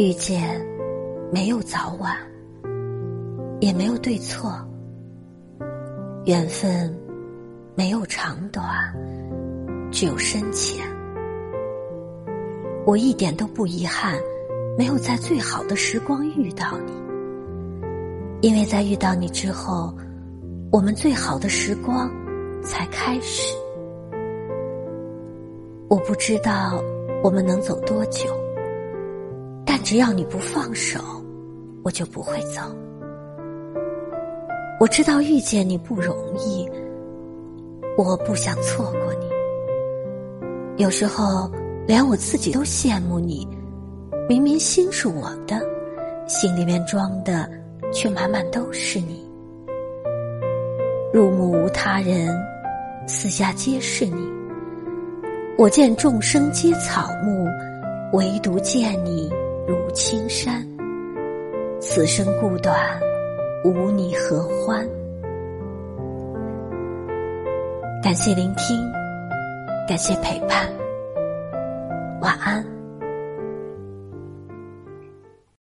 遇见，没有早晚，也没有对错。缘分，没有长短，只有深浅。我一点都不遗憾，没有在最好的时光遇到你，因为在遇到你之后，我们最好的时光才开始。我不知道我们能走多久。只要你不放手，我就不会走。我知道遇见你不容易，我不想错过你。有时候连我自己都羡慕你，明明心是我的，心里面装的却满满都是你。入目无他人，四下皆是你。我见众生皆草木，唯独见你。如青山，此生故短，无你何欢？感谢聆听，感谢陪伴，晚安。